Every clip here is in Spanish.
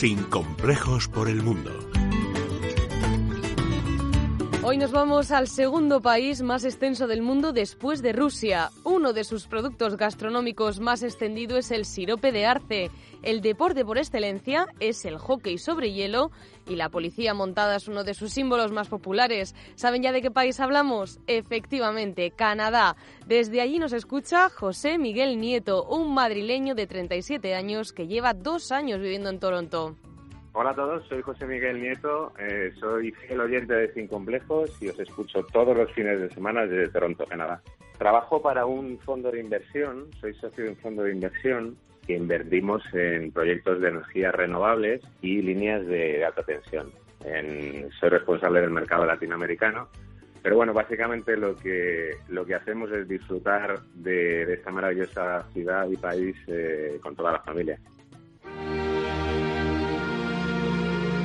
Sin complejos por el mundo. Hoy nos vamos al segundo país más extenso del mundo después de Rusia. Uno de sus productos gastronómicos más extendido es el sirope de arce. El deporte por excelencia es el hockey sobre hielo y la policía montada es uno de sus símbolos más populares. ¿Saben ya de qué país hablamos? Efectivamente, Canadá. Desde allí nos escucha José Miguel Nieto, un madrileño de 37 años que lleva dos años viviendo en Toronto. Hola a todos, soy José Miguel Nieto, eh, soy fiel oyente de Sin Complejos y os escucho todos los fines de semana desde Toronto, Canadá. Trabajo para un fondo de inversión, soy socio de un fondo de inversión que invertimos en proyectos de energías renovables y líneas de alta tensión. soy responsable del mercado latinoamericano, pero bueno, básicamente lo que, lo que hacemos es disfrutar de, esta maravillosa ciudad y país eh, con toda la familia.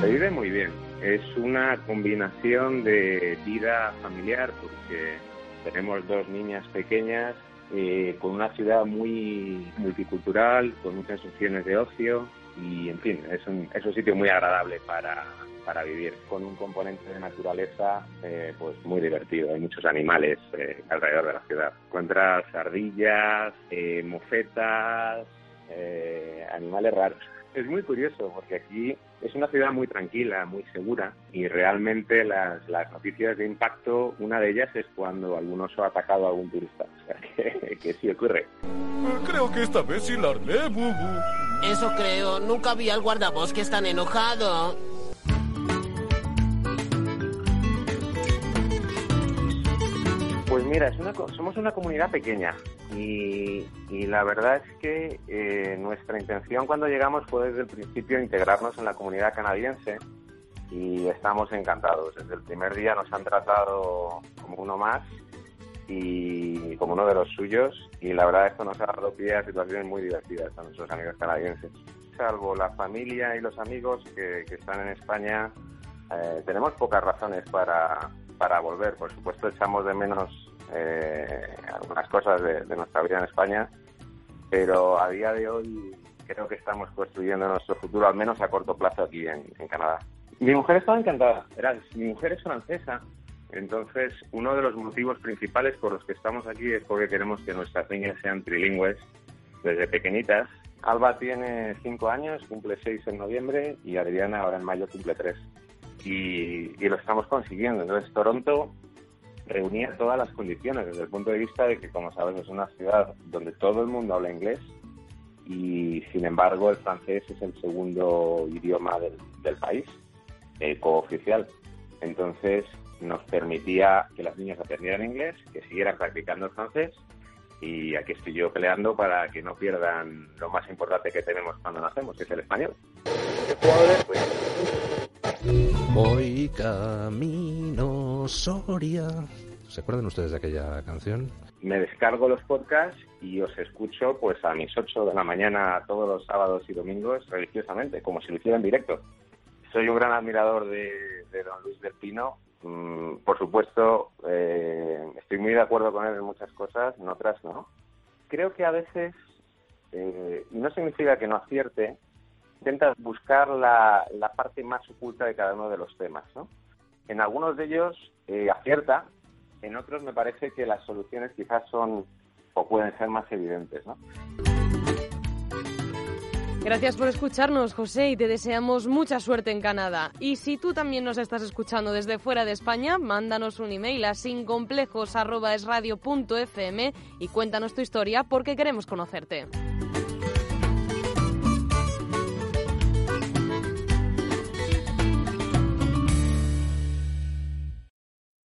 Se vive muy bien. Es una combinación de vida familiar porque tenemos dos niñas pequeñas eh, con una ciudad muy multicultural, con muchas opciones de ocio y, en fin, es un, es un sitio muy agradable para, vivir, con un componente de naturaleza eh, pues muy divertido. Hay muchos animales eh, alrededor de la ciudad. Encuentras ardillas, mofetas, animales raros es muy curioso porque aquí es una ciudad muy tranquila, muy segura y realmente las, noticias de impacto, una de ellas es cuando algún oso ha atacado a algún turista. O sea, que, que sí ocurre. Creo que esta vez sí la armé, Bubu. Eso creo. Nunca vi al guardabosques tan enojado. Pues mira, somos una comunidad pequeña y, la verdad es que eh, nuestra intención cuando llegamos fue desde el principio integrarnos en la comunidad canadiense y estamos encantados. Desde el primer día nos han tratado como uno más y como uno de los suyos y la verdad esto nos ha dado pie situaciones muy divertidas a nuestros amigos canadienses. Salvo la familia y los amigos que, están en España, eh, tenemos pocas razones para, para volver. Por supuesto, echamos de menos eh, algunas cosas de, nuestra vida en España, pero a día de hoy creo que estamos construyendo nuestro futuro, al menos a corto plazo, aquí en, Canadá. Mi mujer estaba encantada. Era, mi mujer es francesa, entonces uno de los motivos principales por los que estamos aquí es porque queremos que nuestras niñas sean trilingües desde pequeñitas. Alba tiene cinco años, cumple seis en noviembre y Adriana ahora en mayo cumple tres y, lo estamos consiguiendo. Entonces, Toronto reunía todas las condiciones desde el punto de vista de que, como sabes, es una ciudad donde todo el mundo habla inglés y, sin embargo, el francés es el segundo idioma del, país, eh, cooficial. Entonces, nos permitía que las niñas aprendieran inglés, que siguieran practicando el francés y aquí estoy yo peleando para que no pierdan lo más importante que tenemos cuando nacemos, que es el español. Voy camino Soria. ¿Se acuerdan ustedes de aquella canción? Me descargo los podcasts y os escucho pues a mis 8 de la mañana todos los sábados y domingos religiosamente, como si lo hiciera en directo. Soy un gran admirador de, don Luis del Pino. Mm, por supuesto, eh, estoy muy de acuerdo con él en muchas cosas, en otras no. Creo que a veces, eh, no significa que no acierte, intenta buscar la, parte más oculta de cada uno de los temas. ¿no? En algunos de ellos eh, acierta, en otros me parece que las soluciones quizás son o pueden ser más evidentes. ¿no? Gracias por escucharnos, José, y te deseamos mucha suerte en Canadá. Y si tú también nos estás escuchando desde fuera de España, mándanos un email a sincomplejos.esradio.fm y cuéntanos tu historia porque queremos conocerte.